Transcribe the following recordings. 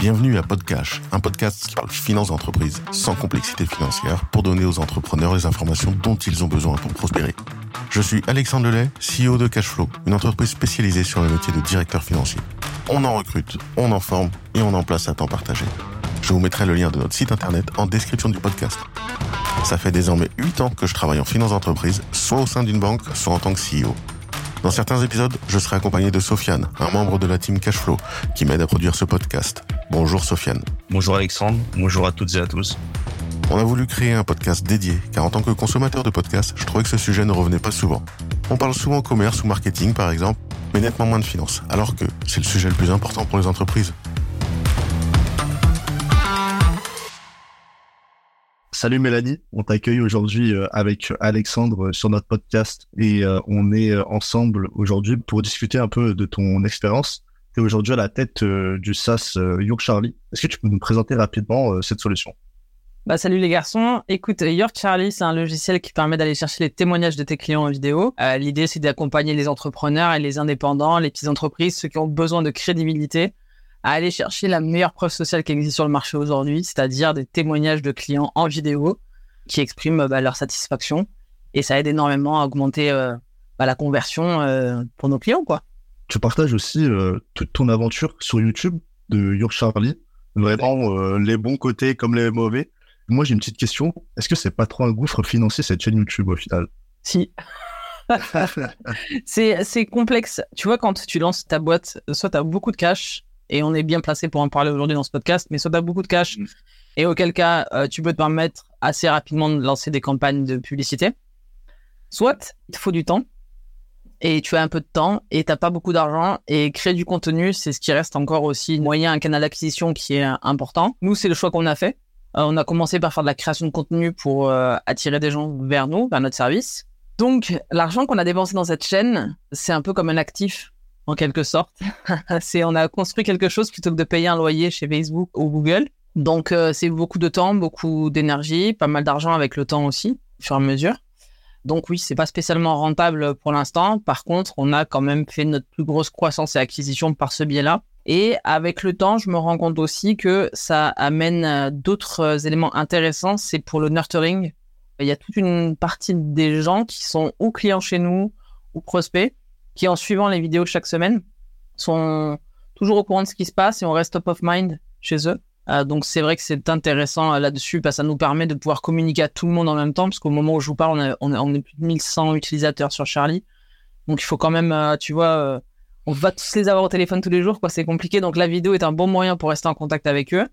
Bienvenue à Podcash, un podcast qui parle finance d'entreprise sans complexité financière pour donner aux entrepreneurs les informations dont ils ont besoin pour prospérer. Je suis Alexandre Lelay, CEO de Cashflow, une entreprise spécialisée sur le métier de directeur financier. On en recrute, on en forme et on en place à temps partagé. Je vous mettrai le lien de notre site internet en description du podcast. Ça fait désormais 8 ans que je travaille en finance d'entreprise, soit au sein d'une banque, soit en tant que CEO. Dans certains épisodes, je serai accompagné de Sofiane, un membre de la team Cashflow, qui m'aide à produire ce podcast. Bonjour Sofiane. Bonjour Alexandre, bonjour à toutes et à tous. On a voulu créer un podcast dédié, car en tant que consommateur de podcasts, je trouvais que ce sujet ne revenait pas souvent. On parle souvent commerce ou marketing, par exemple, mais nettement moins de finance, alors que c'est le sujet le plus important pour les entreprises. Salut Mélanie, on t'accueille aujourd'hui euh, avec Alexandre sur notre podcast et euh, on est euh, ensemble aujourd'hui pour discuter un peu de ton expérience. Tu es aujourd'hui à la tête du SaaS York Charlie. Est-ce que tu peux nous présenter rapidement cette solution? Bah, salut les garçons. Écoute, York Charlie, c'est un logiciel qui permet d'aller chercher les témoignages de tes clients en vidéo. L'idée, c'est d'accompagner les entrepreneurs et les indépendants, les petites entreprises, ceux qui ont besoin de crédibilité à aller chercher la meilleure preuve sociale qui existe sur le marché aujourd'hui, c'est-à-dire des témoignages de clients en vidéo qui expriment bah, leur satisfaction. Et ça aide énormément à augmenter euh, bah, la conversion euh, pour nos clients. quoi. Tu partages aussi euh, toute ton aventure sur YouTube de Your Charlie, vraiment les bons côtés comme les mauvais. Moi, j'ai une petite question. Est-ce que c'est pas trop un gouffre financier cette chaîne YouTube au final? Si. c'est complexe. Tu vois, quand tu lances ta boîte, soit tu as beaucoup de cash, et on est bien placé pour en parler aujourd'hui dans ce podcast, mais soit tu as beaucoup de cash, mm. et auquel cas, euh, tu peux te permettre assez rapidement de lancer des campagnes de publicité, soit il te faut du temps, et tu as un peu de temps, et tu n'as pas beaucoup d'argent, et créer du contenu, c'est ce qui reste encore aussi moyen, un canal d'acquisition qui est important. Nous, c'est le choix qu'on a fait. Euh, on a commencé par faire de la création de contenu pour euh, attirer des gens vers nous, vers notre service. Donc, l'argent qu'on a dépensé dans cette chaîne, c'est un peu comme un actif en quelque sorte. c'est on a construit quelque chose plutôt que de payer un loyer chez Facebook ou Google. Donc euh, c'est beaucoup de temps, beaucoup d'énergie, pas mal d'argent avec le temps aussi, au fur et à mesure. Donc oui, c'est pas spécialement rentable pour l'instant. Par contre, on a quand même fait notre plus grosse croissance et acquisition par ce biais-là. Et avec le temps, je me rends compte aussi que ça amène euh, d'autres euh, éléments intéressants. C'est pour le nurturing. Il y a toute une partie des gens qui sont ou clients chez nous ou prospects qui, en suivant les vidéos chaque semaine, sont toujours au courant de ce qui se passe et on reste top of mind chez eux. Euh, donc c'est vrai que c'est intéressant euh, là-dessus parce que ça nous permet de pouvoir communiquer à tout le monde en même temps parce qu'au moment où je vous parle, on, on, est plus de 1100 utilisateurs sur Charlie. Donc il faut quand même, euh, tu vois, on va tous les avoir au téléphone tous les jours, quoi. C'est compliqué. Donc la vidéo est un bon moyen pour rester en contact avec eux.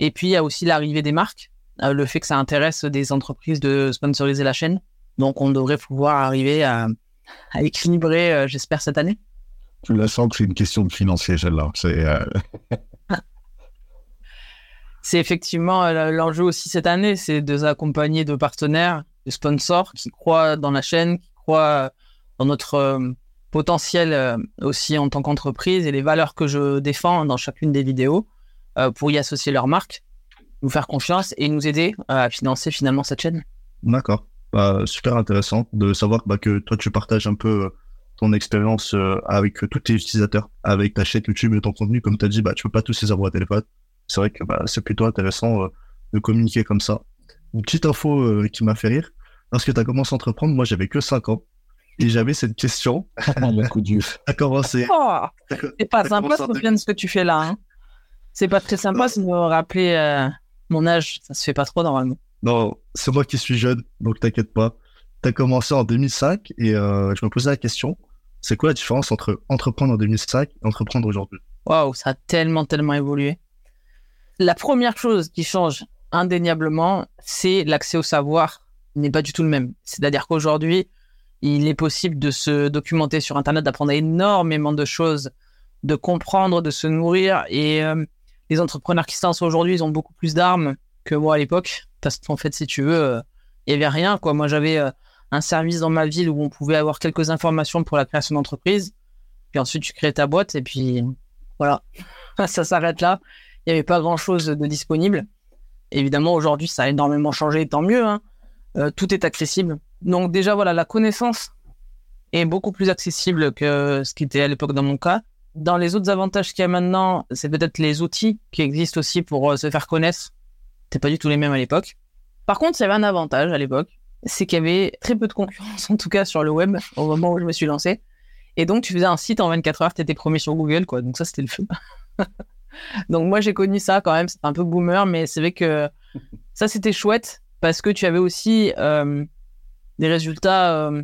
Et puis il y a aussi l'arrivée des marques, le fait que ça intéresse des entreprises de sponsoriser la chaîne. Donc on devrait pouvoir arriver à, à équilibrer, euh, j'espère, cette année. Tu la sens que c'est une question de financier, celle-là. C'est euh, c'est effectivement euh, l'enjeu aussi cette année, c'est de s'accompagner de partenaires, de sponsors qui croient dans la chaîne, qui croient dans notre potentiel aussi en tant qu'entreprise et les valeurs que je défends dans chacune des vidéos pour y associer leur marque, nous faire confiance et nous aider à financer finalement cette chaîne. D'accord. Bah, super intéressant de savoir bah, que toi, tu partages un peu euh, ton expérience euh, avec tous tes utilisateurs, avec ta chaîne YouTube et ton contenu. Comme tu as dit, bah, tu peux pas tous les avoir à téléphone. C'est vrai que bah, c'est plutôt intéressant euh, de communiquer comme ça. Une petite info qui m'a fait rire. Lorsque tu as commencé à entreprendre, moi, j'avais que 5 ans. Et j'avais cette question. Le coup dur. a commencé. Oh, c'est pas sympa, de ce que tu fais là. Hein. C'est pas très sympa de me rappeler mon âge. Ça se fait pas trop normalement. Non, c'est moi qui suis jeune, donc t'inquiète pas. Tu as commencé en 2005 et euh, je me posais la question, c'est quoi la différence entre entreprendre en 2005 et entreprendre aujourd'hui? Waouh, ça a tellement, tellement évolué. La première chose qui change indéniablement, c'est l'accès au savoir n'est pas du tout le même. C'est-à-dire qu'aujourd'hui, il est possible de se documenter sur Internet, d'apprendre énormément de choses, de comprendre, de se nourrir. Et euh, les entrepreneurs qui se lancent aujourd'hui, ils ont beaucoup plus d'armes que moi à l'époque parce qu'en fait, si tu veux, euh, il n'y avait rien. Quoi. Moi, j'avais euh, un service dans ma ville où on pouvait avoir quelques informations pour la création d'entreprise. Puis ensuite, tu crées ta boîte et puis voilà, ça s'arrête là. Il n'y avait pas grand-chose de disponible. Évidemment, aujourd'hui, ça a énormément changé, tant mieux. Hein. Euh, tout est accessible. Donc déjà, voilà, la connaissance est beaucoup plus accessible que ce qui était à l'époque dans mon cas. Dans les autres avantages qu'il y a maintenant, c'est peut-être les outils qui existent aussi pour se faire connaître. C'est pas du tout les mêmes à l'époque. Par contre, il y avait un avantage à l'époque, c'est qu'il y avait très peu de concurrence, en tout cas sur le web, au moment où je me suis lancé. Et donc, tu faisais un site en 24 heures, tu étais premier sur Google, quoi. Donc ça, c'était le feu. donc moi, j'ai connu ça quand même. C'était un peu boomer, mais c'est vrai que ça, c'était chouette parce que tu avais aussi euh, des résultats euh,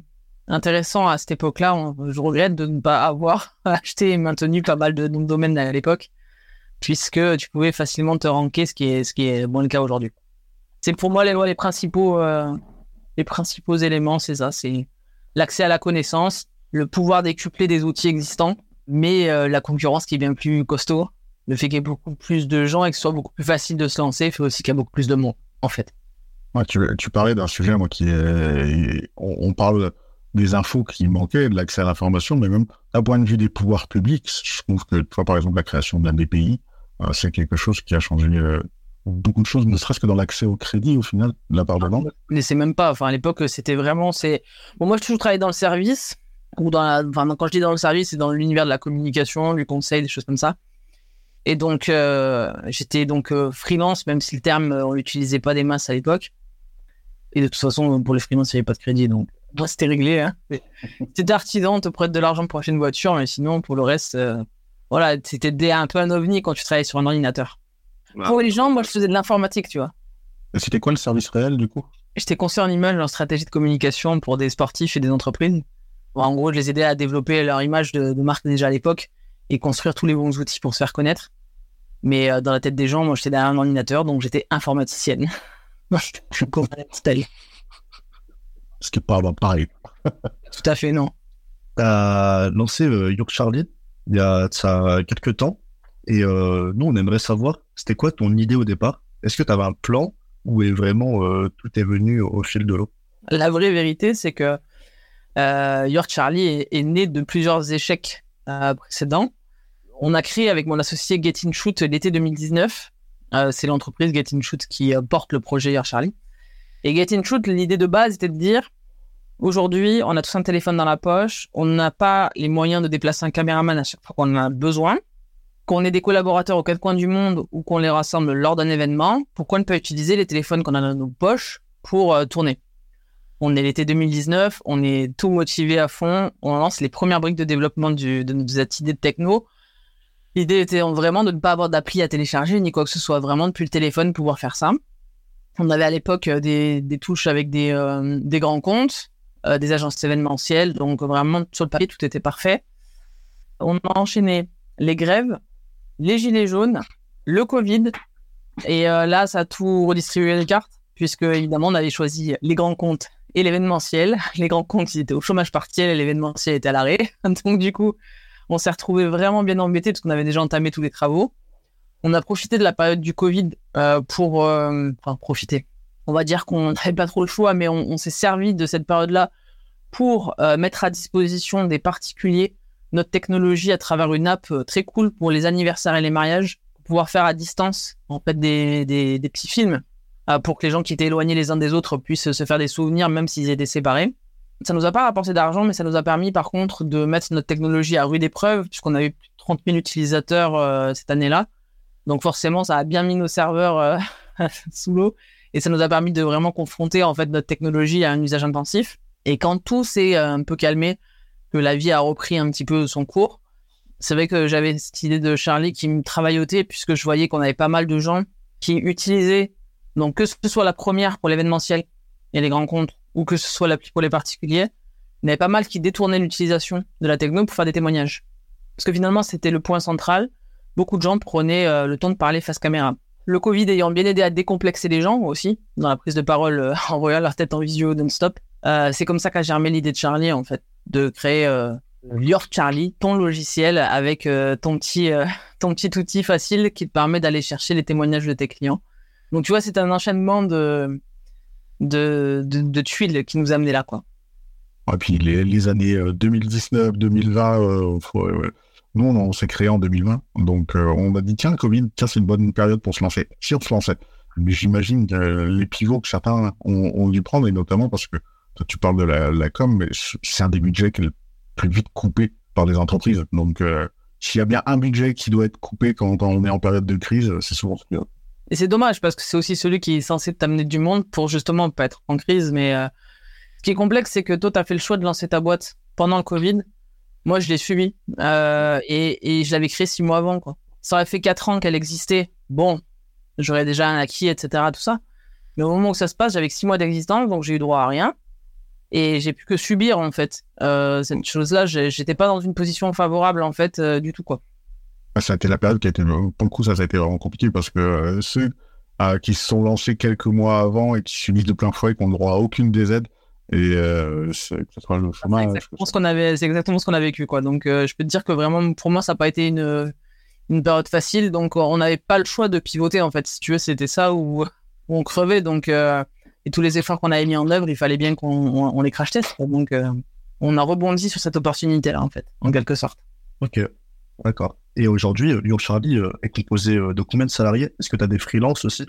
intéressants à cette époque-là. Je regrette de ne pas avoir acheté et maintenu pas mal de de domaines à l'époque, puisque tu pouvais facilement te ranker, ce qui est, ce qui est bon le cas aujourd'hui. C'est pour moi les lois, les principaux, euh, les principaux éléments, c'est ça, c'est l'accès à la connaissance, le pouvoir décupler des outils existants, mais euh, la concurrence qui est bien plus costaud, le fait qu'il y ait beaucoup plus de gens et que ce soit beaucoup plus facile de se lancer, fait aussi qu'il y a beaucoup plus de monde, en fait. tu, parlais d'un sujet, moi, qui est. On, parle des infos qui manquaient, de l'accès à l'information, mais même d'un point de vue des pouvoirs publics, je trouve que, toi, par exemple, la création d'un BPI, euh, c'est quelque chose qui a changé euh, beaucoup de choses, ne serait-ce que dans l'accès au crédit, au final, de la part de banque. Mais c'est même pas. Enfin, à l'époque, c'était vraiment. c'est Bon, moi, j'ai toujours travaillé dans le service ou dans enfin, quand je dis dans le service, c'est dans l'univers de la communication, du conseil, des choses comme ça. Et donc, euh, j'étais donc euh, freelance, même si le terme, euh, on l'utilisait pas des masses à l'époque. Et de toute façon, pour les freelances, il n'y avait pas de crédit, donc c'était réglé. Hein. C'était artisan, te prête de l'argent pour acheter une voiture, mais sinon, pour le reste, voilà, c'était un peu un ovni quand tu travaillais sur un ordinateur. Pour les gens, moi, je faisais de l'informatique, tu vois. C'était quoi le service réel, du coup? J'étais conseiller en image en stratégie de communication pour des sportifs et des entreprises en gros, je les aidais à développer leur image de, marque déjà à l'époque et construire tous les bons outils pour se faire connaître. Mais euh, dans la tête des gens, moi, j'étais derrière un ordinateur, donc j'étais informaticienne. je suis Ce qui est pas pareil. Tout à fait, non. Tu as lancé euh, Charlie il y a ça quelques temps. Et euh, nous, on aimerait savoir, c'était quoi ton idée au départ? Est-ce que tu avais un plan ou est vraiment euh, tout est venu au fil de l'eau? La vraie vérité, c'est que euh, Your Charlie est, né de plusieurs échecs euh, précédents. On a créé avec mon associé Get In Shoot l'été 2019. Euh, c'est l'entreprise Get In Shoot qui porte le projet Your Charlie. Et Get In Shoot, l'idée de base était de dire aujourd'hui, on a tous un téléphone dans la poche, on n'a pas les moyens de déplacer un caméraman à chaque fois qu'on en a besoin, qu'on ait des collaborateurs aux quatre coins du monde ou qu'on les rassemble lors d'un événement, pourquoi ne pas utiliser les téléphones qu'on a dans nos poches pour tourner? On est l'été 2019, on est tout motivé à fond, on lance les premières briques de développement de nos idées de techno. L'idée était vraiment de ne pas avoir d'appli à télécharger ni quoi que ce soit, vraiment depuis le téléphone pouvoir faire ça. On avait à l'époque euh, des, touches avec des, euh, grands comptes, euh, des agences événementielles, donc vraiment sur le papier tout était parfait. On a enchaîné les grèves, les gilets jaunes, le Covid, et là ça a tout redistribué les cartes, puisque évidemment on avait choisi les grands comptes et l'événementiel. Les grands comptes, ils étaient au chômage partiel et l'événementiel était à l'arrêt. Donc, du coup, on s'est retrouvé vraiment bien embêté parce qu'on avait déjà entamé tous les travaux. On a profité de la période du Covid euh, pour, euh, enfin, profiter. On va dire qu'on n'avait pas trop le choix, mais on, s'est servi de cette période-là pour euh, mettre à disposition des particuliers notre technologie à travers une app très cool pour les anniversaires et les mariages, pour pouvoir faire à distance en fait des, petits films euh, pour que les gens qui étaient éloignés les uns des autres puissent se faire des souvenirs même s'ils étaient séparés. Ça nous a pas rapporté d'argent, mais ça nous a permis par contre de mettre notre technologie à rude épreuve, puisqu'on a eu 30 000 utilisateurs euh, cette année-là. Donc forcément, ça a bien mis nos serveurs euh, sous l'eau et ça nous a permis de vraiment confronter en fait notre technologie à un usage intensif. Et quand tout s'est un peu calmé, que la vie a repris un petit peu son cours, c'est vrai que j'avais cette idée de Charlie qui me travaillotait puisque je voyais qu'on avait pas mal de gens qui utilisaient donc, que ce soit la première pour l'événementiel et les grands comptes, ou que ce soit l'appli pour les particuliers, il y avait pas mal qui détournaient l'utilisation de la techno pour faire des témoignages. Parce que finalement, c'était le point central. Beaucoup de gens prenaient euh, le temps de parler face caméra. Le Covid ayant bien aidé à décomplexer les gens aussi, dans la prise de parole euh, en voyant leur tête en visio non-stop, euh, c'est comme ça qu'a germé l'idée de Charlie, en fait, de créer Your Charlie, ton logiciel avec ton, petit, ton petit outil facile qui te permet d'aller chercher les témoignages de tes clients donc, tu vois, c'est un enchaînement de, de, de, tuiles qui nous a amené là, quoi. Et puis, les, années 2019, 2020, euh, euh, nous, on, s'est créé en 2020. Donc, euh, on a dit, tiens, Covid, tiens, c'est une bonne période pour se lancer. Si on se lançait. Mais j'imagine que les pivots que certains ont, dû prendre, et notamment parce que tu parles de la, com, mais c'est un des budgets qui est le plus vite coupé par les entreprises. Donc, s'il y a bien un budget qui doit être coupé quand, on est en période de crise, c'est souvent. Et c'est dommage parce que c'est aussi celui qui est censé t'amener du monde pour justement pas être en crise. Mais euh, ce qui est complexe, c'est que toi, tu as fait le choix de lancer ta boîte pendant le Covid. Moi, je l'ai suivi euh, et, et je l'avais créé six mois avant. Ça aurait fait quatre ans qu'elle existait. Bon, j'aurais déjà un acquis, etc. Tout ça. Mais au moment où ça se passe, j'avais que six mois d'existence, donc j'ai eu droit à rien. Et j'ai pu que subir, en fait, euh, cette chose-là. J'étais pas dans une position favorable, en fait, euh, du tout, quoi. Ah, ça a été la période qui a été, pour le coup, ça, ça a été vraiment compliqué parce que ceux euh, qui se sont lancés quelques mois avant et qui subissent de plein fouet, qui n'ont droit à aucune des aides, et euh, c'est le chemin. Exactement, ce qu'on avait, c'est exactement ce qu'on a vécu, quoi. Donc, euh, je peux te dire que vraiment, pour moi, ça n'a pas été une, une période facile. Donc, on n'avait pas le choix de pivoter, en fait. Si tu veux, c'était ça où, où on crevait. Donc, euh, et tous les efforts qu'on avait mis en œuvre, il fallait bien qu'on on, on les crash test. Donc, euh, on a rebondi sur cette opportunité-là, en fait, en quelque sorte. Ok, d'accord. Et aujourd'hui, euh, Lyon Charlie euh, est composé euh, de combien de salariés? Est-ce que tu as des freelances aussi?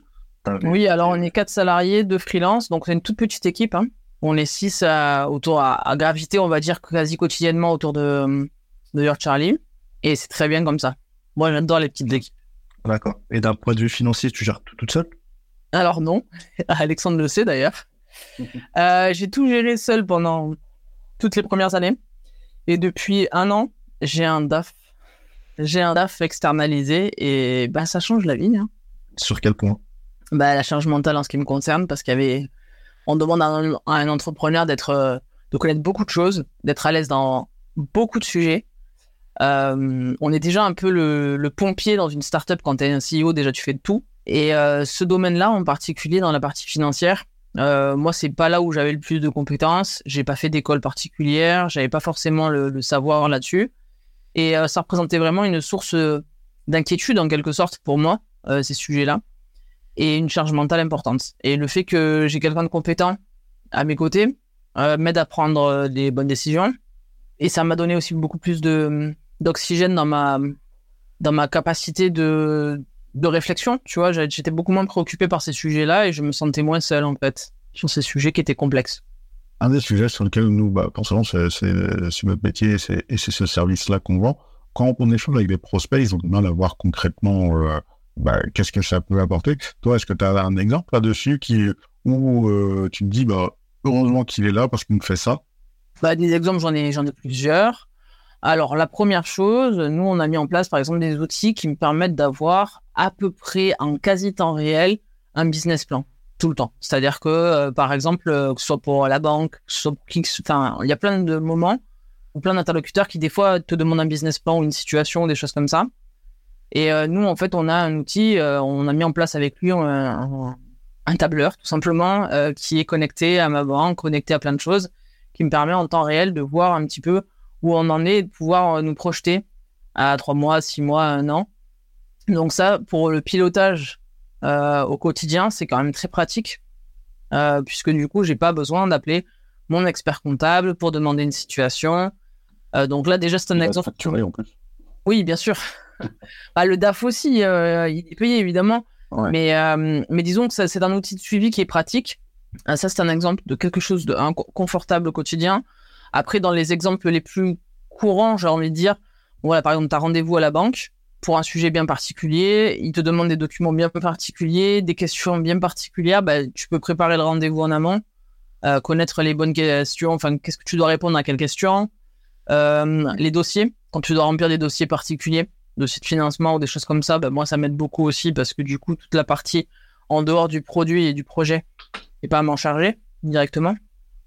Oui, alors on est quatre salariés, deux freelance, donc c'est une toute petite équipe. hein. On est six à, autour à, à graviter, on va dire quasi quotidiennement autour de, de Your Charlie, et c'est très bien comme ça. Moi, j'adore les petites équipes. D'accord. Et d'un point de vue financier, tu gères tout toute seule? Alors non, Alexandre le sait d'ailleurs. Euh, j'ai tout géré seul pendant toutes les premières années, et depuis un an, j'ai un DAF. J'ai un DAF externalisé, et bah ça change la vie. Hein. Sur quel point? Bah, la charge mentale en ce qui me concerne, parce qu'il y avait, on demande à un, entrepreneur euh, de connaître beaucoup de choses, d'être à l'aise dans beaucoup de sujets. Euh, on est déjà un peu le, pompier dans une startup quand tu es un CEO, déjà tu fais tout. Et euh, ce domaine-là, en particulier dans la partie financière, moi c'est pas là où j'avais le plus de compétences. J'ai pas fait d'école particulière, j'avais pas forcément le, savoir là-dessus, et ça représentait vraiment une source d'inquiétude en quelque sorte pour moi ces sujets-là et une charge mentale importante. Et le fait que j'ai quelqu'un de compétent à mes côtés euh, m'aide à prendre euh, des bonnes décisions. Et ça m'a donné aussi beaucoup plus de d'oxygène dans ma dans ma capacité de de réflexion. Tu vois, j'étais beaucoup moins préoccupé par ces sujets-là et je me sentais moins seul en fait sur ces sujets qui étaient complexes. Un des sujets sur lesquels nous, bah, pensons, c'est notre métier et c'est et c'est ce service-là qu'on vend. Quand on échange avec des prospects, ils ont du mal à voir concrètement euh, bah, qu'est-ce que ça peut apporter? Toi, est-ce que tu as un exemple là-dessus qui où euh, tu te dis, bah, heureusement qu'il est là parce qu'il me fait ça? Bah, des exemples, j'en ai, ai plusieurs. Alors, la première chose, nous, on a mis en place, par exemple, des outils qui me permettent d'avoir à peu près en quasi temps réel un business plan tout le temps. C'est-à-dire que, euh, par exemple, euh, que ce soit pour la banque, soit pour il y a plein de moments ou plein d'interlocuteurs qui, des fois, te demandent un business plan ou une situation ou des choses comme ça. Et euh, nous, en fait, on a un outil, euh, on a mis en place avec lui un, tableur, tout simplement, euh, qui est connecté à ma banque, connecté à plein de choses, qui me permet en temps réel de voir un petit peu où on en est et de pouvoir nous projeter à trois mois, six mois, un an. Donc ça, pour le pilotage euh, au quotidien, c'est quand même très pratique, euh, puisque du coup, j'ai pas besoin d'appeler mon expert comptable pour demander une situation. Euh, donc là, déjà, c'est un Il exemple. facturer en plus. Oui, bien sûr. Bah, le DAF aussi, euh, il est payé évidemment. Ouais. Mais, euh, mais disons que c'est un outil de suivi qui est pratique. Euh, ça, c'est un exemple de quelque chose de un- confortable au quotidien. Après, dans les exemples les plus courants, j'ai envie de dire, voilà, par exemple, tu as rendez-vous à la banque pour un sujet bien particulier, il te demande des documents bien particuliers, des questions bien particulières, bah, tu peux préparer le rendez-vous en amont, euh, connaître les bonnes questions, enfin, qu'est-ce que tu dois répondre à quelles questions, euh, les dossiers, quand tu dois remplir des dossiers particuliers, dossiers de financement ou des choses comme ça, bah, moi, ça m'aide beaucoup aussi parce que du coup, toute la partie en dehors du produit et du projet n'est pas à m'en charger directement.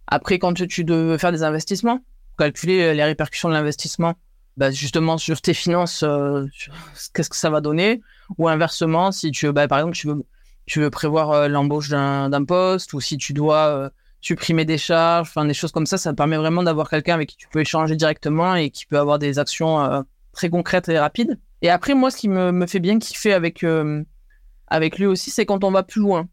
Après, quand tu, veux faire des investissements, calculer euh, les répercussions de l'investissement, bah, justement sur tes finances, euh, qu'est-ce que ça va donner, ou inversement, si tu, bah, par exemple, tu veux, tu veux prévoir euh, l'embauche d'un poste, ou si tu dois supprimer des charges, des choses comme ça, ça permet vraiment d'avoir quelqu'un avec qui tu peux échanger directement et qui peut avoir des actions très concrètes et rapides. Et après, moi, ce qui me, me fait bien kiffer avec, euh, avec lui aussi, c'est quand on va plus loin.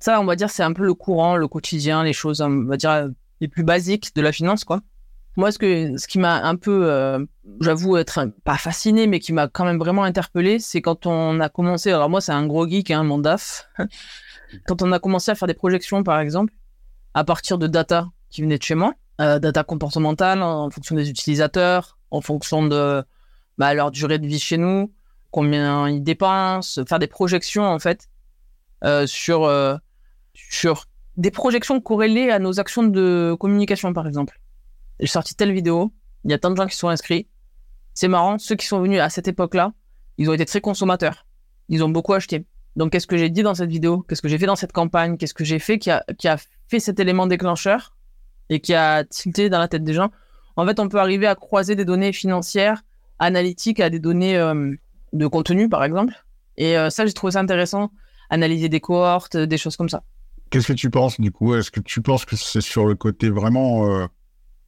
Ça, on va dire, c'est un peu le courant, le quotidien, les choses, on va dire, euh, les plus basiques de la finance, quoi. Moi, ce, que, ce qui m'a un peu, euh, j'avoue être pas fasciné, mais qui m'a quand même vraiment interpellé, c'est quand on a commencé, alors moi, c'est un gros geek, hein, mon DAF, quand on a commencé à faire des projections, par exemple, à partir de data qui venait de chez moi, data comportementale en fonction des utilisateurs, en fonction de, bah, leur durée de vie chez nous, combien ils dépensent, faire des projections en fait euh, sur, euh, sur des projections corrélées à nos actions de communication par exemple. J'ai sorti telle vidéo, il y a tant de gens qui sont inscrits. C'est marrant, ceux qui sont venus à cette époque-là, ils ont été très consommateurs. Ils ont beaucoup acheté. Donc, qu'est-ce que j'ai dit dans cette vidéo? Qu'est-ce que j'ai fait dans cette campagne? Qu'est-ce que j'ai fait qui a, qui a fait cet élément déclencheur et qui a tilté dans la tête des gens? En fait, on peut arriver à croiser des données financières, analytiques à des données euh, de contenu, par exemple. Et euh, ça, j'ai trouvé ça intéressant. Analyser des cohortes, des choses comme ça. Qu'est-ce que tu penses du coup? Est-ce que tu penses que c'est sur le côté vraiment euh,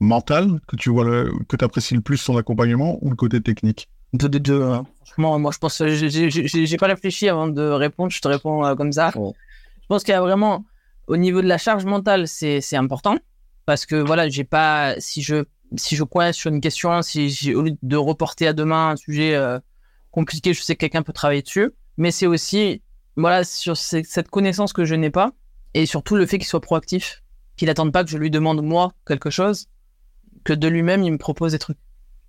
mental que tu vois le, que apprécies le plus son accompagnement ou le côté technique? Deux des deux. hein. Franchement, moi, je pense, j'ai- j'ai pas réfléchi avant de répondre. Je te réponds euh, comme ça. Oh. Je pense qu'il y a vraiment, au niveau de la charge mentale, c'est c'est important parce que voilà, j'ai pas, si je si je coince sur une question, si j'ai au lieu de reporter à demain un sujet euh, compliqué, je sais que quelqu'un peut travailler dessus. Mais c'est aussi, voilà, sur ces- cette connaissance que je n'ai pas et surtout le fait qu'il soit proactif, qu'il attende pas que je lui demande moi quelque chose, que de lui-même il me propose des trucs.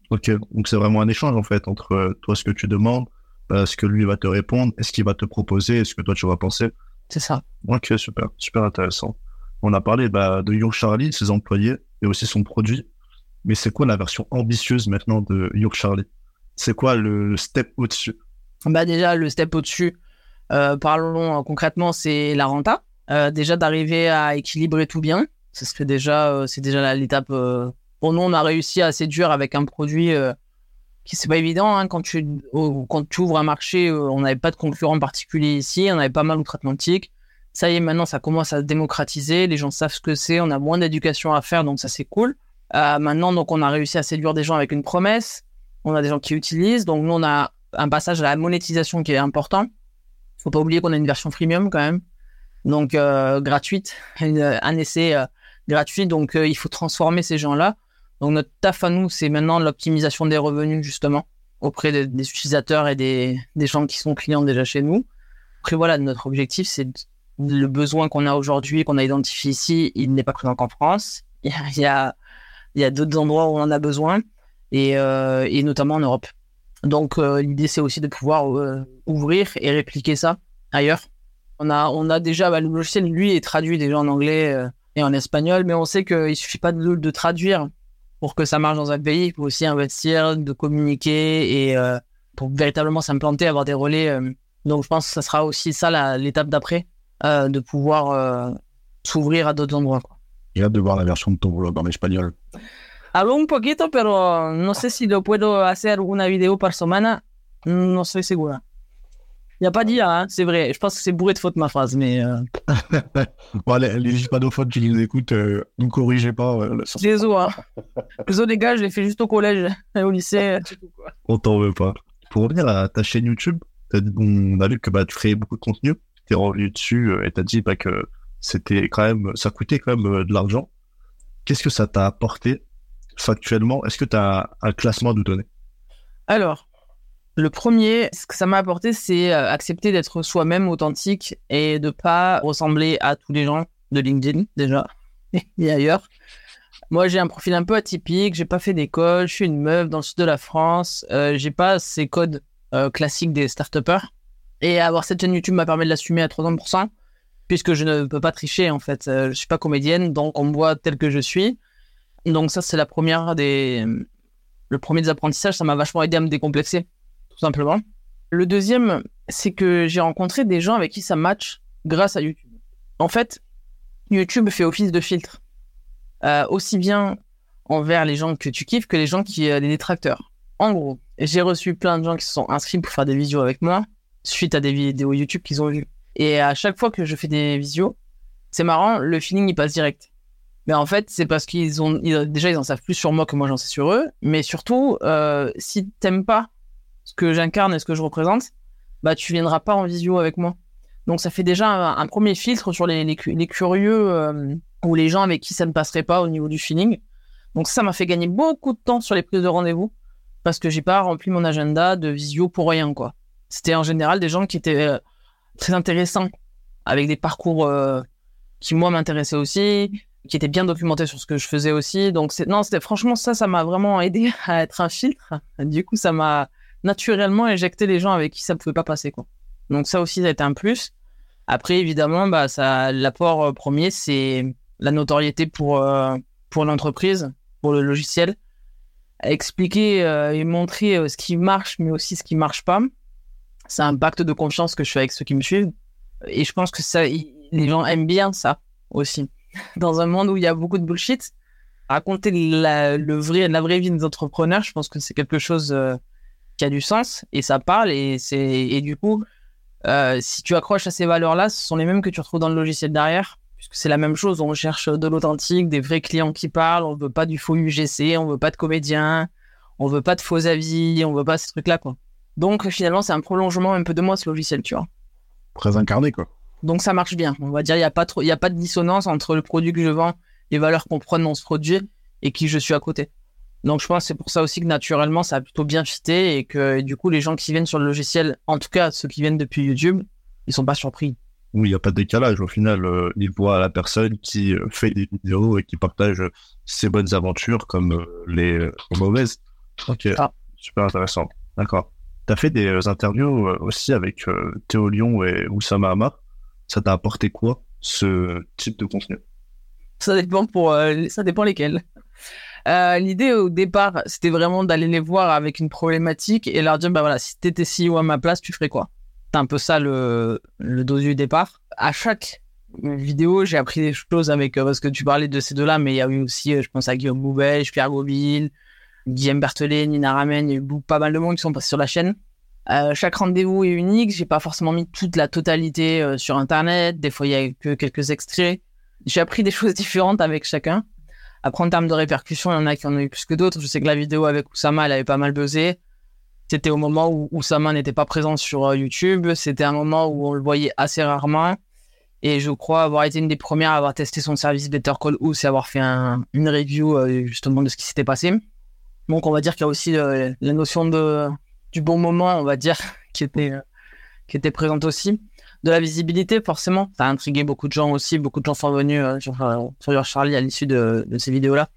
Ok, donc c'est vraiment un échange en fait entre euh, toi ce que tu demandes, euh, ce que lui va te répondre, et ce qu'il va te proposer, et ce que toi tu vas penser. C'est ça. Ok, super, super intéressant. On a parlé bah, de Your Charlie, ses employés et aussi son produit. Mais c'est quoi la version ambitieuse maintenant de Your Charlie? C'est quoi le step au-dessus? Bah déjà, le step au-dessus, euh, parlons euh, concrètement, c'est la renta. Euh, déjà d'arriver à équilibrer tout bien, déjà, c'est déjà l'étape. Pour nous, on a réussi à séduire avec un produit qui c'est pas évident hein, quand tu quand tu ouvres un marché, on n'avait pas de concurrent particulier ici, on avait pas mal outre-Atlantique. Ça y est, maintenant, ça commence à se démocratiser. Les gens savent ce que c'est. On a moins d'éducation à faire, donc ça c'est cool. Euh, maintenant, donc on a réussi à séduire des gens avec une promesse. On a des gens qui utilisent. Donc nous, on a un passage à la monétisation qui est important. Faut pas oublier qu'on a une version freemium quand même, donc euh, gratuite, un essai euh, gratuit. Donc il faut transformer ces gens-là. Donc notre taf à nous, c'est maintenant l'optimisation des revenus justement auprès des, utilisateurs et des, des gens qui sont clients déjà chez nous. Après voilà, notre objectif, c'est le besoin qu'on a aujourd'hui, qu'on a identifié ici, il n'est pas présent qu'en France. Il y a, il y a, d'autres endroits où on en a besoin, et, euh, notamment en Europe. Donc euh, l'idée c'est aussi de pouvoir euh, ouvrir et répliquer ça ailleurs. On a, on a déjà bah, le logiciel lui est traduit déjà en anglais et en espagnol, mais on sait qu'il suffit pas de, de traduire pour que ça marche dans un pays. Il faut aussi investir, de communiquer et pour véritablement s'implanter, avoir des relais. donc je pense que ça sera aussi ça l'étape d'après, de pouvoir s'ouvrir à d'autres endroits. J'ai hâte de voir la version de ton vlog en espagnol. Hablo un poquito, pero no sé si lo puedo hacer una vidéo par semana. No estoy segura. Il n'y a pas d'IA, hein, c'est vrai. Je pense que c'est bourré de fautes ma phrase, mais euh, Bon, les, les hispanophones qui nous écoutent, euh, ne corrigez pas. euh, désolé. Hein. Désolé les gars, je l'ai fait juste au collège et au lycée. On t'en veut pas. Pour revenir à ta chaîne YouTube, on a vu que bah, tu créais beaucoup de contenu, t'es revenu dessus euh, et t'as dit bah, que c'était quand même, ça coûtait quand même euh, de l'argent. Qu'est-ce que ça t'a apporté factuellement? Est-ce que tu as un classement à nous donner? Alors, le premier, ce que ça m'a apporté, c'est euh, accepter d'être soi-même authentique et de pas ressembler à tous les gens de LinkedIn déjà et ailleurs. Moi, j'ai un profil un peu atypique. J'ai pas fait d'école. Je suis une meuf dans le sud de la France. Euh, j'ai pas ces codes euh, classiques des start-upers. Et avoir cette chaîne YouTube m'a permis de l'assumer à 300%, puisque je ne peux pas tricher en fait. Euh, je suis pas comédienne, donc on me voit tel que je suis. Donc ça, c'est la première des, le premier des apprentissages. Ça m'a vachement aidé à me décomplexer tout simplement. Le deuxième, c'est que j'ai rencontré des gens avec qui ça match grâce à YouTube. En fait, YouTube fait office de filtre, euh, aussi bien envers les gens que tu kiffes que les gens qui euh, les détracteurs. En gros, j'ai reçu plein de gens qui se sont inscrits pour faire des visios avec moi suite à des vidéos YouTube qu'ils ont vues. Et à chaque fois que je fais des visios, c'est marrant, le feeling il passe direct. Mais en fait, c'est parce qu'ils ont déjà ils en savent plus sur moi que moi j'en sais sur eux. Mais surtout, euh, si t'aimes pas ce que j'incarne et ce que je représente, bah tu viendras pas en visio avec moi. Donc ça fait déjà un, premier filtre sur les, les curieux euh, ou les gens avec qui ça ne passerait pas au niveau du feeling. Donc ça m'a fait gagner beaucoup de temps sur les prises de rendez-vous parce que j'ai pas rempli mon agenda de visio pour rien quoi. C'était en général des gens qui étaient euh, très intéressants avec des parcours euh, qui moi m'intéressaient aussi, qui était bien documenté sur ce que je faisais aussi. Donc c'est non, c'était franchement ça, ça m'a vraiment aidé à être un filtre. Du coup, ça m'a naturellement éjecté les gens avec qui ça pouvait pas passer quoi. Donc ça aussi, ça a été un plus. Après, évidemment, bah ça, l'apport euh, premier, c'est la notoriété pour euh, pour l'entreprise, pour le logiciel, expliquer euh, et montrer euh, ce qui marche, mais aussi ce qui marche pas. C'est un pacte de confiance que je fais avec ceux qui me suivent. Et je pense que ça, les gens aiment bien ça aussi. Dans un monde où il y a beaucoup de bullshit, raconter la, le vrai, la vraie vie des entrepreneurs, je pense que c'est quelque chose euh, qui a du sens et ça parle et et du coup, euh, si tu accroches à ces valeurs-là, ce sont les mêmes que tu retrouves dans le logiciel derrière, puisque c'est la même chose. On cherche de l'authentique, des vrais clients qui parlent. On veut pas du faux UGC, on veut pas de comédiens, on veut pas de faux avis, on veut pas ces trucs-là quoi. Donc finalement, c'est un prolongement un peu de moi ce logiciel, tu vois. Très incarné, quoi. Donc ça marche bien. On va dire il y a pas trop y a pas de dissonance entre le produit que je vends, les valeurs qu'on prend dans ce produit et qui je suis à côté. Donc je pense que c'est pour ça aussi que naturellement ça a plutôt bien fité et que et du coup les gens qui viennent sur le logiciel, en tout cas ceux qui viennent depuis YouTube, ils sont pas surpris. où il n'y a pas de décalage. Au final, euh, il voit la personne qui euh, fait des vidéos et qui partage euh, ses bonnes aventures comme les mauvaises. Ok, Ah. super intéressant. D'accord. Tu as fait des euh, interviews euh, aussi avec euh, Théo Lyon et Oussama Hamar. Ça t'a apporté quoi, ce type de contenu? Ça dépend pour ça dépend lesquels. L'idée au départ, c'était vraiment d'aller les voir avec une problématique et leur dire bah voilà, si t'étais CEO à ma place, tu ferais quoi? C'est un peu ça le le dos du départ. À chaque vidéo, j'ai appris des choses avec parce que tu parlais de ces deux-là, mais il y a eu aussi, je pense à Guillaume Boubèche, Pierre Gobille, Guillaume Berthelet, Nina Ramen, il y a eu pas mal de monde qui sont passés sur la chaîne. Euh, chaque rendez-vous est unique. J'ai pas forcément mis toute la totalité euh, sur Internet. Des fois, il y a que quelques extraits. J'ai appris des choses différentes avec chacun. Après, en termes de répercussions, il y en a qui en ont eu plus que d'autres. Je sais que la vidéo avec Oussama, elle avait pas mal buzzé. C'était au moment où Oussama n'était pas présent sur euh, YouTube. C'était un moment où on le voyait assez rarement. Et je crois avoir été une des premières à avoir testé son service Better Call Us et avoir fait un- une review justement de ce qui s'était passé. Donc, on va dire qu'il y a aussi euh, la notion de, du bon moment, on va dire, qui était, euh, qui était présente aussi. De la visibilité, forcément, ça a intrigué beaucoup de gens aussi. Beaucoup de gens sont venus euh, sur, sur Charlie à l'issue de, ces vidéos-là.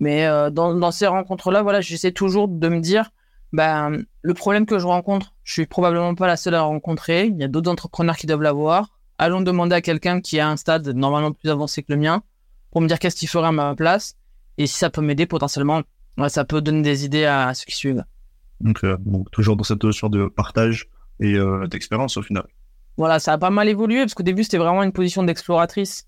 Mais dans, ces rencontres-là, voilà, j'essaie toujours de me dire, ben, le problème que je rencontre, je suis probablement pas la seule à rencontrer. Il y a d'autres entrepreneurs qui doivent l'avoir. Allons demander à quelqu'un qui a un stade normalement plus avancé que le mien pour me dire qu'est-ce qu'il ferait à ma place. Et si ça peut m'aider potentiellement, ouais, ça peut donner des idées à, à ceux qui suivent. Donc, euh, toujours dans cette notion de partage et euh, d'expérience au final. voilà, ça a pas mal évolué parce qu'au début c'était vraiment une position d'exploratrice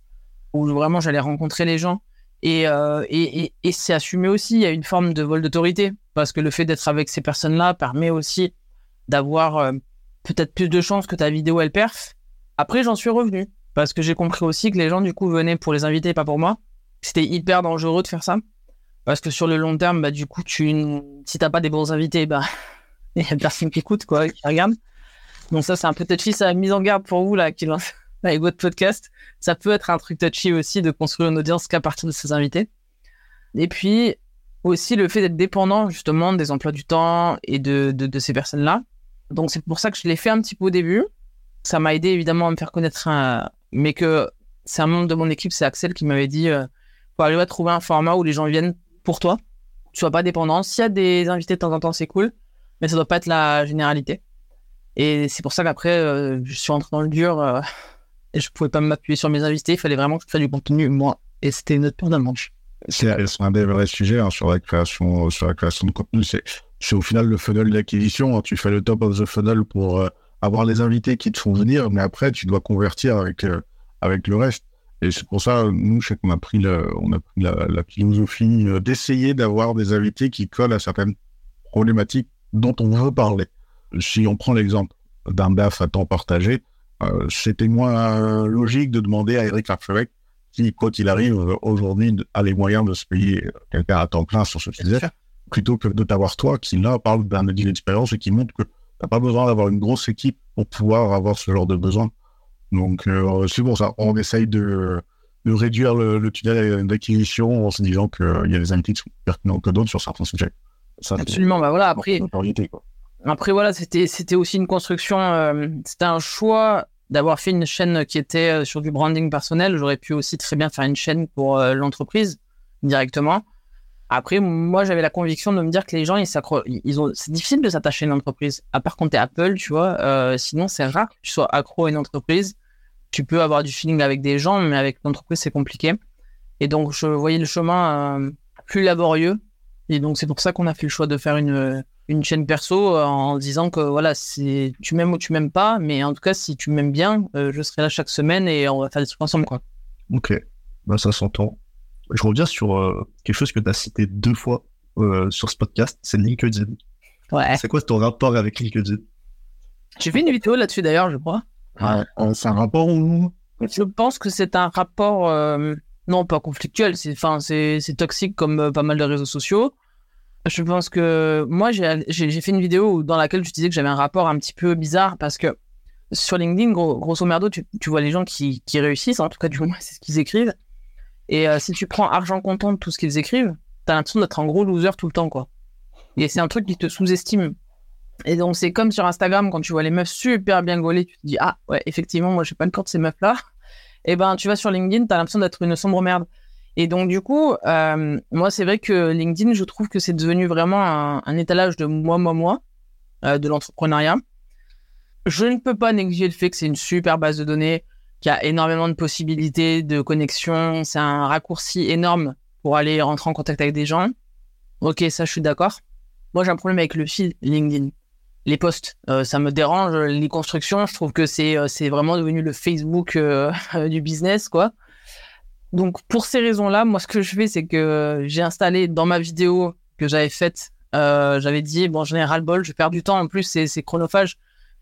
où vraiment j'allais rencontrer les gens et, euh, et, et, et c'est assumé aussi. Il y a une forme de vol d'autorité parce que le fait d'être avec ces personnes-là permet aussi d'avoir peut-être plus de chances que ta vidéo elle perf. Après, j'en suis revenu parce que j'ai compris aussi que les gens du coup venaient pour les inviter, pas pour moi. C'était hyper dangereux de faire ça parce que sur le long terme, bah du coup, tu si t'as pas des bons invités, bah il y a personne qui écoute quoi, qui regarde. Donc ça, c'est un peu touchy, ça a mise en garde pour vous là qui lance avec votre podcast. Ça peut être un truc touchy aussi de construire une audience qu'à partir de ses invités. Et puis aussi le fait d'être dépendant justement des emplois du temps et de, de, ces personnes-là. Donc c'est pour ça que je l'ai fait un petit peu au début. Ça m'a aidé évidemment à me faire connaître, mais que c'est un membre de mon équipe, c'est Axel qui m'avait dit, euh, faut aller ouais, trouver un format où les gens viennent pour toi, tu sois pas dépendant. S'il y a des invités de temps en temps, c'est cool, mais ça doit pas être la généralité. Et c'est pour ça qu'après, euh, je suis rentré dans le dur euh, et je pouvais pas m'appuyer sur mes invités. Il fallait vraiment que je crée du contenu, moi. Et c'était une autre paire de manches. C'est un des vrais sujets hein, sur la création, sur la création de contenu. C'est au final le funnel d'acquisition. hein. Tu fais le top of the funnel pour euh, avoir les invités qui te font venir, mais après tu dois convertir avec euh, avec le reste. Et c'est pour ça, nous, je sais qu'on a pris la, on a pris la, la philosophie euh, d'essayer d'avoir des invités qui collent à certaines problématiques dont on veut parler. Si on prend l'exemple d'un BAF à temps partagé, euh, c'était moins euh, logique de demander à Eric Larchevêque qui, quand il arrive aujourd'hui, a les moyens de se payer quelqu'un à temps plein sur ce sujet, plutôt que de t'avoir toi qui, là, parle d'un avis d'expérience et qui montre que t'as pas besoin d'avoir une grosse équipe pour pouvoir avoir ce genre de besoin. Donc, euh, c'est pour ça. On essaye de, de réduire le, le tunnel d'acquisition en se disant qu'il y a des invités qui sont plus pertinents que d'autres sur certains sujets. Ça, Absolument. Bah voilà, après, notoriété, quoi. Après voilà, c'était c'était aussi une construction, euh, c'était un choix d'avoir fait une chaîne qui était euh, sur du branding personnel. J'aurais pu aussi très bien faire une chaîne pour euh, l'entreprise directement. Après, moi, j'avais la conviction de me dire que les gens, ils ils ont, c'est difficile de s'attacher à une entreprise. À part quand t'es Apple, tu vois. Euh, sinon, c'est rare que tu sois accro à une entreprise. Tu peux avoir du feeling avec des gens, mais avec l'entreprise, c'est compliqué. Et donc, je voyais le chemin euh, plus laborieux. Et donc, c'est pour ça qu'on a fait le choix de faire une, une chaîne perso euh, en disant que voilà, tu m'aimes ou tu m'aimes pas, mais en tout cas, si tu m'aimes bien, euh, je serai là chaque semaine et on va faire des trucs ensemble, quoi. Ok, bah ça s'entend. Je reviens sur euh, quelque chose que tu as cité deux fois euh, sur ce podcast, c'est LinkedIn. Ouais. C'est quoi ton rapport avec LinkedIn? J'ai fait une vidéo là-dessus d'ailleurs, je crois. Ouais, euh, c'est un rapport où Je pense que c'est un rapport, euh, non pas conflictuel, c'est, enfin, c'est, c'est toxique comme pas mal de réseaux sociaux. Je pense que moi, j'ai, fait une vidéo dans laquelle je disais que j'avais un rapport un petit peu bizarre parce que sur LinkedIn, gros- grosso merdo, tu, tu vois les gens qui, qui réussissent, en tout cas, du moins, c'est ce qu'ils écrivent. Et euh, si tu prends argent comptant de tout ce qu'ils écrivent, t'as l'impression d'être un gros loser tout le temps, quoi. Et c'est un truc qui te sous-estime. Et donc, c'est comme sur Instagram, quand tu vois les meufs super bien gaulées, tu te dis, ah, ouais, effectivement, moi, j'ai pas le corps de ces meufs-là. Et ben, tu vas sur LinkedIn, t'as l'impression d'être une sombre merde. Et donc, du coup, euh, moi, c'est vrai que LinkedIn, je trouve que c'est devenu vraiment un, un étalage de moi, moi, moi, euh, de l'entrepreneuriat. Je ne peux pas négliger le fait que c'est une super base de données, qu'il y a énormément de possibilités de connexion. C'est un raccourci énorme pour aller rentrer en contact avec des gens. Ok, ça, je suis d'accord. Moi, j'ai un problème avec le fil LinkedIn. Les posts, euh, ça me dérange. Les constructions, je trouve que c'est euh, c'est vraiment devenu le Facebook euh, du business, quoi. Donc, pour ces raisons-là, moi, ce que je fais, c'est que j'ai installé dans ma vidéo que j'avais faite, j'avais dit, bon, j'en ai ras-le-bol, je perds du temps. En plus, c'est chronophage.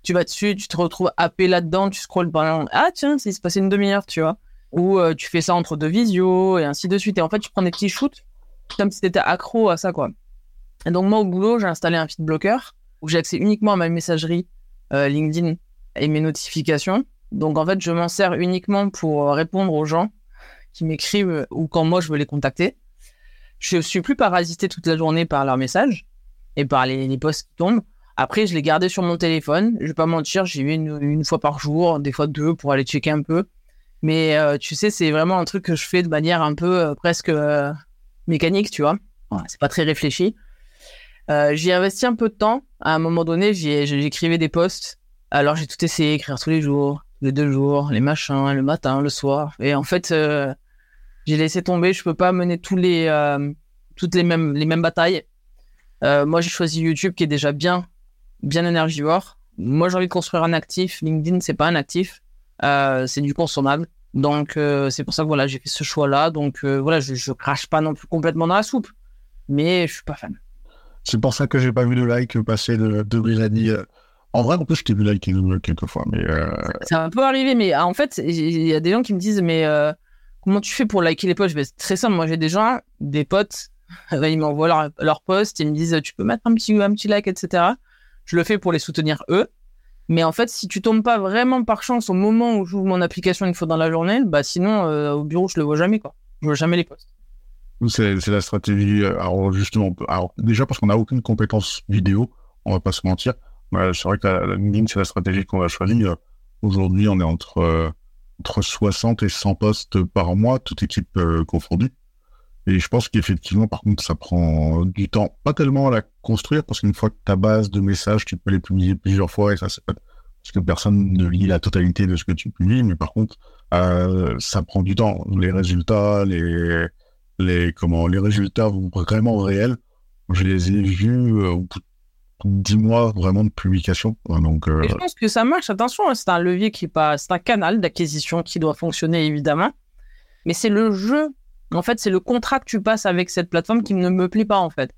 Tu vas dessus, tu te retrouves happé là-dedans, tu scrolles pendant, ah, tiens, c'est se passé une demi-heure, tu vois. Ou euh, tu fais ça entre deux visios et ainsi de suite. Et en fait, tu prends des petits shoots comme si t'étais accro à ça, quoi. Et donc, moi, au boulot, j'ai installé un feed blocker où j'ai accès uniquement à ma messagerie euh, LinkedIn et mes notifications. Donc, en fait, je m'en sers uniquement pour euh, répondre aux gens qui m'écrivent ou quand moi, je veux les contacter. Je suis plus parasité toute la journée par leurs messages et par les, les posts qui tombent. Après, je l'ai gardé sur mon téléphone. Je vais pas mentir, j'y vais une, une fois par jour, des fois deux pour aller checker un peu. Mais euh, tu sais, c'est vraiment un truc que je fais de manière un peu euh, presque euh, mécanique, tu vois. C'est pas très réfléchi. Euh, j'y ai investi un peu de temps. À un moment donné, j'écrivais des posts. Alors j'ai tout essayé, écrire tous les jours, les deux jours, les machins, le matin, le soir. Et en fait, euh, j'ai laissé tomber. Je peux pas mener tous les euh, toutes les mêmes les mêmes batailles. Euh, moi, j'ai choisi YouTube qui est déjà bien bien énergivore. Moi, j'ai envie de construire un actif. LinkedIn, c'est pas un actif, euh, c'est du consommable. Donc euh, c'est pour ça que voilà, j'ai fait ce choix-là. Donc euh, voilà, je, je crache pas non plus complètement dans la soupe, mais je suis pas fan. C'est pour ça que j'ai pas vu de like passer de, de. En vrai, en plus, je t'ai vu liker euh, quelques fois, mais Ça peut arriver, mais ah, en fait, il y a des gens qui me disent, mais comment tu fais pour liker les posts? C'est très simple. Moi, j'ai des gens, des potes, ils m'envoient leur, leur post, ils me disent, tu peux mettre un petit, un petit like, etc. Je le fais pour les soutenir eux. Mais en fait, si tu tombes pas vraiment par chance au moment où j'ouvre mon application une fois dans la journée, bah sinon, euh, au bureau, je le vois jamais, quoi. Je vois jamais les posts. c'est la stratégie. euh, Alors, justement, alors, déjà parce qu'on n'a aucune compétence vidéo, on va pas se mentir. Ouais, c'est vrai que la, la LinkedIn, c'est la stratégie qu'on a choisie. Euh, Aujourd'hui, on est entre, euh, entre 60 et 100 postes par mois, toute équipe confondue. Et je pense qu'effectivement, par contre, ça prend du temps. Pas tellement à la construire, parce qu'une fois que ta base de messages, tu peux les publier plusieurs fois, et ça, c'est. Parce que personne ne lit la totalité de ce que tu publies, mais par contre, euh, ça prend du temps. Les résultats, les, les, comment, les résultats vraiment réels, je les ai vus euh, au bout de 10 mois vraiment de publication. Donc, euh, je pense que ça marche. Attention, hein, c'est un levier qui est c'est un canal d'acquisition qui doit fonctionner évidemment. Mais c'est le jeu. En fait, c'est le contrat que tu passes avec cette plateforme qui ne me plaît pas en fait.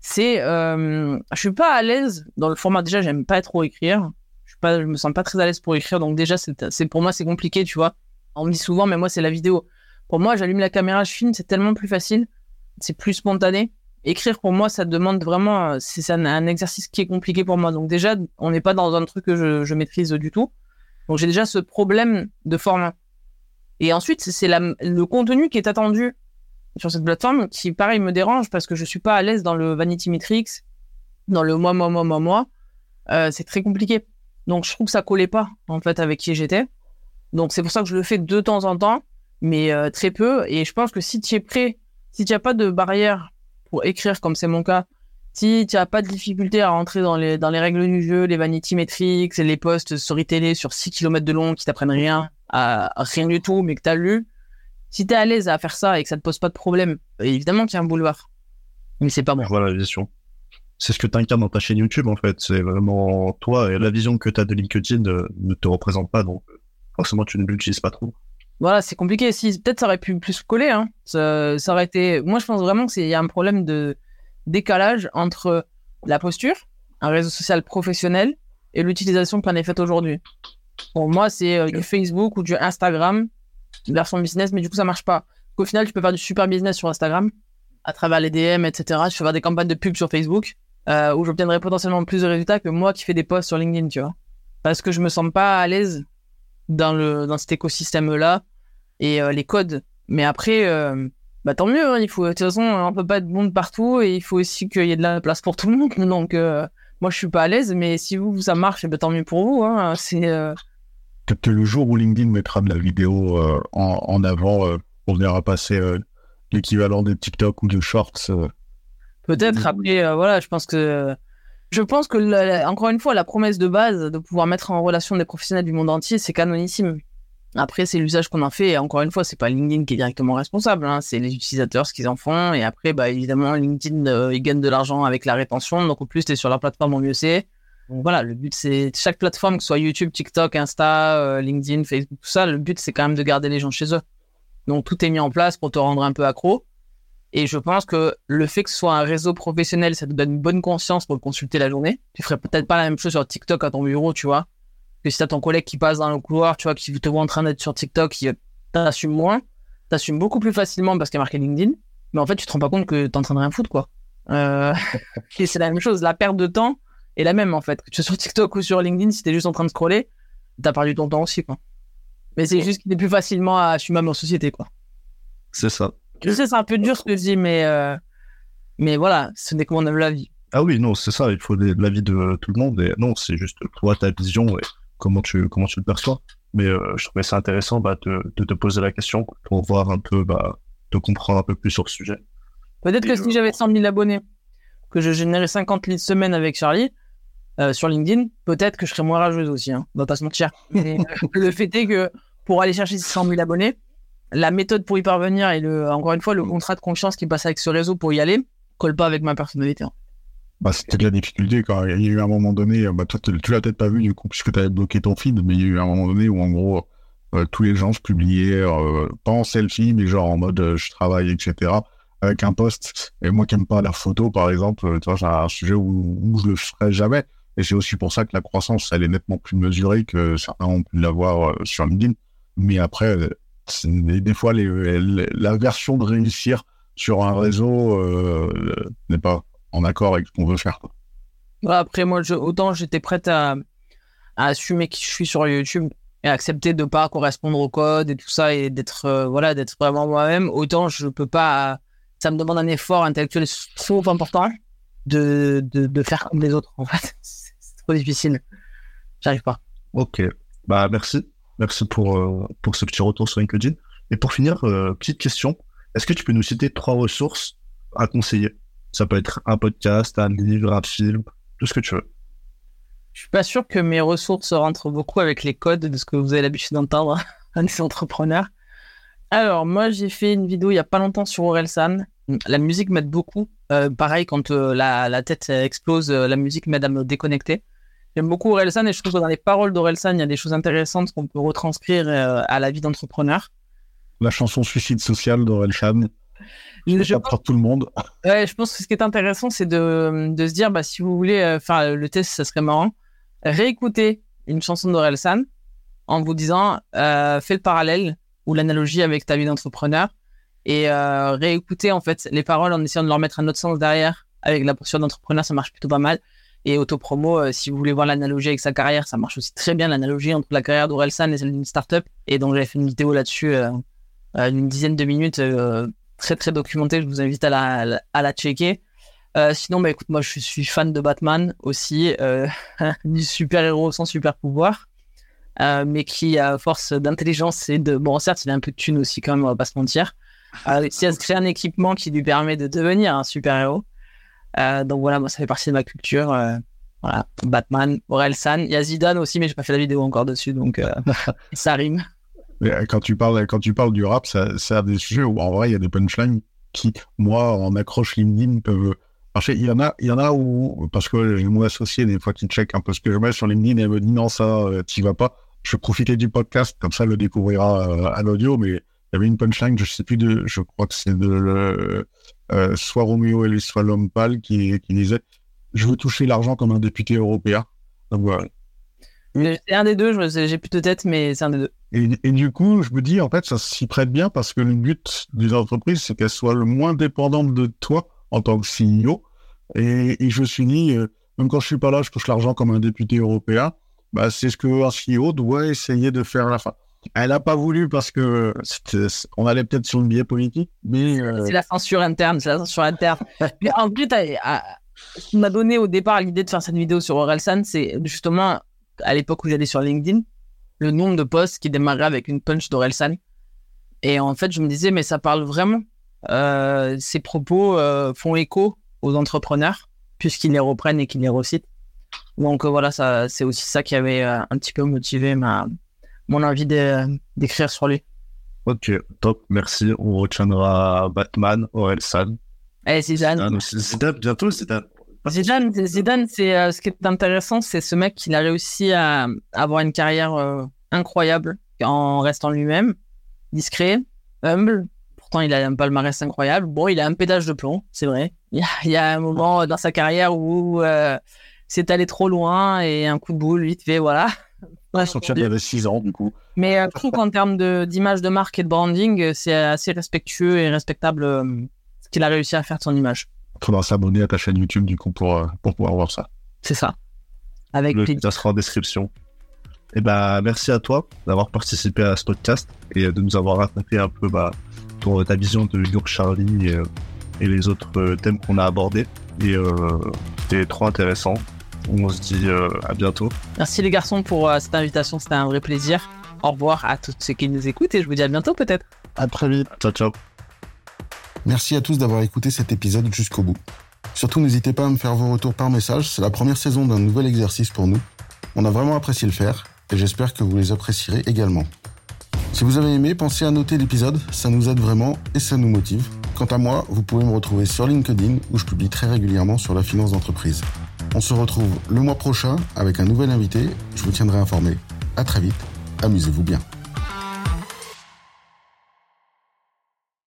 C'est, euh, je suis pas à l'aise dans le format. Déjà, j'aime pas trop écrire. Je suis pas, je me sens pas très à l'aise pour écrire. Donc déjà, c'est, pour moi c'est compliqué, tu vois. On me dit souvent, mais moi c'est la vidéo. Pour moi, j'allume la caméra, je filme, c'est tellement plus facile. C'est plus spontané écrire pour moi ça demande vraiment c'est c'est un, un exercice qui est compliqué pour moi donc déjà on n'est pas dans un truc que je, je maîtrise du tout donc j'ai déjà ce problème de format et ensuite c'est le contenu qui est attendu sur cette plateforme qui pareil me dérange parce que je suis pas à l'aise dans le vanity metrics dans le moi moi moi moi moi Euh, c'est très compliqué Donc, je trouve que ça collait pas, en fait, avec qui j'étais. Donc, c'est pour ça que je le fais de temps en temps, mais euh, très peu. Et je pense que si tu es prêt, si tu n'as pas de barrière pour écrire, comme c'est mon cas, si tu n'as pas de difficulté à rentrer dans les, dans les règles du jeu, les vanity metrics, les posts story télé sur 6 km de long qui t'apprennent rien, à, rien du tout, mais que tu as lu, si tu es à l'aise à faire ça et que ça te pose pas de problème, évidemment qu'il y a un boulevard. Mais c'est pas bon. Voilà la vision. C'est ce que tu incarnes dans ta chaîne YouTube, en fait. C'est vraiment toi et la vision que tu as de LinkedIn euh, ne te représente pas, donc forcément tu ne l'utilises pas trop. Voilà, c'est compliqué. Si, peut-être ça aurait pu plus coller. Hein. Ça, ça aurait été. Moi, je pense vraiment qu'il y a un problème de décalage entre la posture, un réseau social professionnel, et l'utilisation qu'on est faite aujourd'hui. Pour moi, c'est euh, du Facebook ou du Instagram, version business, mais du coup, ça marche pas. Au final, tu peux faire du super business sur Instagram, à travers les DM, etc. Je peux faire des campagnes de pub sur Facebook, euh, où j'obtiendrai potentiellement plus de résultats que moi qui fais des posts sur LinkedIn, tu vois. Parce que je me sens pas à l'aise dans, le, dans cet écosystème-là et euh, les codes. Mais après, euh, bah, tant mieux. Hein, il faut, de toute façon, on peut pas être bon de partout et il faut aussi qu'il y ait de la place pour tout le monde. Donc, moi, je suis pas à l'aise, mais si vous, ça marche, bah, tant mieux pour vous. Hein, c'est peut-être le jour où LinkedIn mettra de la vidéo en, en, avant, on verra passer l'équivalent des TikTok ou de Shorts. Peut-être. Après, voilà, je pense que je pense que, encore une fois, la promesse de base de pouvoir mettre en relation des professionnels du monde entier, c'est canonissime. Après, c'est l'usage qu'on en fait. Et encore une fois, c'est pas LinkedIn qui est directement responsable. Hein. C'est les utilisateurs ce qu'ils en font. Et après, bah, évidemment, LinkedIn, euh, ils gagnent de l'argent avec la rétention. Donc, au plus tu es sur leur plateforme, au mieux c'est. Donc, voilà, le but, c'est chaque plateforme, que ce soit YouTube, TikTok, Insta, euh, LinkedIn, Facebook, tout ça, le but, c'est quand même de garder les gens chez eux. Donc, tout est mis en place pour te rendre un peu accro. Et je pense que le fait que ce soit un réseau professionnel, ça te donne une bonne conscience pour le consulter la journée. Tu ferais peut-être pas la même chose sur TikTok à ton bureau, tu vois que si t'as ton collègue qui passe dans le couloir, tu vois, qui te voit en train d'être sur TikTok, t'assumes moins, t'assumes beaucoup plus facilement parce qu'il y a marqué LinkedIn, mais en fait, tu te rends pas compte que t'es en train de rien foutre, quoi. Euh... et c'est la même chose, la perte de temps est la même, en fait. Que tu sois sur TikTok ou sur LinkedIn, si t'es juste en train de scroller, t'as perdu ton temps aussi, quoi. Mais c'est juste qu'il est plus facilement à assumer en société, quoi. C'est ça. Je sais, c'est un peu dur ce que je dis, mais, euh... mais voilà, ce n'est que mon vie. Ah oui, non, c'est ça, il faut l'avis de tout le monde. Et non, c'est juste toi, ta vision. Et comment tu, comment tu le perçois. Mais euh, je trouvais ça intéressant bah, de, de, te poser la question pour voir un peu, bah, de comprendre un peu plus sur le sujet. Peut-être que si j'avais 100 000 abonnés, que je générais 50 litres semaine avec Charlie, euh, sur LinkedIn, peut-être que je serais moins rageuse aussi, hein. on va pas se mentir. Mais euh, le fait est que pour aller chercher 100 000 abonnés, la méthode pour y parvenir et le, encore une fois, le contrat de confiance qui passe avec ce réseau pour y aller colle pas avec ma personnalité. Hein bah, c'était de la difficulté quand il y a eu un moment donné, bah, toi, tu l'as peut-être pas vu du coup, puisque tu avais bloqué ton feed, mais il y a eu un moment donné où en gros, euh, tous les gens se publiaient, euh, pas en selfie, mais genre en mode euh, je travaille, etc., avec un post. Et moi qui aime pas la photo, par exemple, tu vois, c'est un sujet où, où je le ferai jamais. Et c'est aussi pour ça que la croissance, elle est nettement plus mesurée que certains ont pu l'avoir sur LinkedIn. Mais après, des fois, les, la version de réussir sur un réseau n'est pas en accord avec ce qu'on veut faire. après, moi, autant j'étais prête à, assumer qui je suis sur YouTube et accepter de pas correspondre au code et tout ça et d'être euh, voilà vraiment moi-même, autant je peux pas. Ça me demande un effort intellectuel trop important de, de, faire comme les autres. En fait, c'est trop difficile. J'arrive pas. Ok. Bah merci, merci pour euh, pour ce petit retour sur LinkedIn. Et pour finir, euh, petite question. Est-ce que tu peux nous citer trois ressources à conseiller? Ça peut être un podcast, un livre, un film, tout ce que tu veux. Je suis pas sûr que mes ressources rentrent beaucoup avec les codes de ce que vous avez l'habitude d'entendre des entrepreneurs. Alors, moi, j'ai fait une vidéo il y a pas longtemps sur Orelsan. La musique m'aide beaucoup. Euh, pareil, quand euh, la, la, tête explose, euh, la musique m'aide à me déconnecter. J'aime beaucoup Orelsan et je trouve que dans les paroles d'Orelsan, il y a des choses intéressantes qu'on peut retranscrire à la vie d'entrepreneur. La chanson Suicide social d'Orelsan. Je, je pense... tout le monde. Ouais, je pense que ce qui est intéressant, c'est de, de, se dire, bah, si vous voulez faire le test, ça serait marrant. Réécouter une chanson d'Orelsan en vous disant, fais le parallèle ou l'analogie avec ta vie d'entrepreneur et euh, réécouter en fait les paroles en essayant de leur mettre un autre sens derrière. Avec la posture d'entrepreneur, ça marche plutôt pas mal. Et autopromo, euh, si vous voulez voir l'analogie avec sa carrière, ça marche aussi très bien l'analogie entre la carrière d'Orelsan et celle d'une startup. Et donc j'avais fait une vidéo là-dessus, euh, d'une dizaine de minutes très très documenté. Je vous invite à la, à la checker. Euh, sinon, bah écoute, moi je suis fan de Batman aussi, euh, du super héros sans super pouvoir, euh, mais qui à force d'intelligence et de bon certes il a un peu de thune aussi quand même, on va pas se mentir, a réussi à se créer un équipement qui lui permet de devenir un super héros. Euh, donc voilà, moi ça fait partie de ma culture. euh, voilà, Batman, Orelsan, il y a Zidane aussi, mais j'ai pas fait la vidéo encore dessus, donc euh, ça rime. Quand tu parles, quand tu parles du rap, ça- c'est un des sujets où en vrai il y a des punchlines qui, moi, en accroche LinkedIn peuvent marcher. Il y en a, il y en a où parce que j'ai mon associé des fois qui check un peu ce que je mets sur LinkedIn et elle me dit non ça, t'y vas pas. Je vais profiter du podcast comme ça, elle le découvrira à l'audio. Mais il y avait une punchline, je sais plus de, je crois que c'est de le, euh, soit Roméo et lui, soit l'homme pâle qui, qui disait je veux toucher l'argent comme un député européen. Donc voilà. C'est un des deux, j'ai plus de tête, mais c'est un des deux. Et, et du coup, je me dis, en fait, ça s'y prête bien parce que le but d'une entreprise, c'est qu'elle soit le moins dépendante de toi en tant que CEO. Et, et je me suis dit, euh, même quand je suis pas là, je touche l'argent comme un député européen. Bah, c'est ce qu'un CEO doit essayer de faire à la fin. Elle n'a pas voulu parce que on allait peut-être sur une biais politique, mais euh, C'est la censure interne, c'est la censure interne. Mais en plus, à- ce qui m'a donné au départ l'idée de faire cette vidéo sur Orelsan, c'est justement à l'époque où j'allais sur LinkedIn, le nombre de posts qui démarraient avec une punch d'Orelsan. Et en fait, je me disais, mais ça parle vraiment. Euh, ces propos euh, font écho aux entrepreneurs, puisqu'ils les reprennent et qu'ils les recitent. Donc euh, voilà, ça, c'est aussi ça qui avait un petit peu motivé ma, mon envie d'écrire sur lui. Ok, top, merci. On retiendra Batman, Orelsan. Eh, Zidane. Zidane bientôt Zidane. Zidane, Zidane, c'est euh, ce qui est intéressant, c'est ce mec qui a réussi à, à avoir une carrière euh, incroyable en restant lui-même, discret, humble. Pourtant, il a un palmarès incroyable. Bon, il a un pédage de plomb, c'est vrai. Il y, a, il y a un moment dans sa carrière où euh, c'est allé trop loin et un coup de boule, vite fait, voilà. Ouais, qu'il y avait 6 ans, du coup. mais euh, je trouve qu'en termes d'image de, marque et de branding, euh, c'est assez respectueux et respectable euh, ce qu'il a réussi à faire de son image. Faudra s'abonner à ta chaîne YouTube, du coup, pour, euh, pour pouvoir voir ça. C'est ça. Avec Le ça sera en description. Et ben, merci à toi d'avoir participé à ce podcast et de nous avoir raconté un peu bah, ton, ta vision de York Charlie et, et les autres thèmes qu'on a abordés. Et euh, c'était trop intéressant. On se dit euh, à bientôt. Merci les garçons pour euh, cette invitation, c'était un vrai plaisir. Au revoir à tous ceux qui nous écoutent et je vous dis à bientôt peut-être. À très vite. Ciao, ciao. Merci à tous d'avoir écouté cet épisode jusqu'au bout. Surtout, n'hésitez pas à me faire vos retours par message. C'est la première saison d'un nouvel exercice pour nous. On a vraiment apprécié le faire et j'espère que vous les apprécierez également. Si vous avez aimé, pensez à noter l'épisode, ça nous aide vraiment et ça nous motive. Quant à moi, vous pouvez me retrouver sur LinkedIn où je publie très régulièrement sur la finance d'entreprise. On se retrouve le mois prochain avec un nouvel invité, je vous tiendrai informé. À très vite, amusez-vous bien.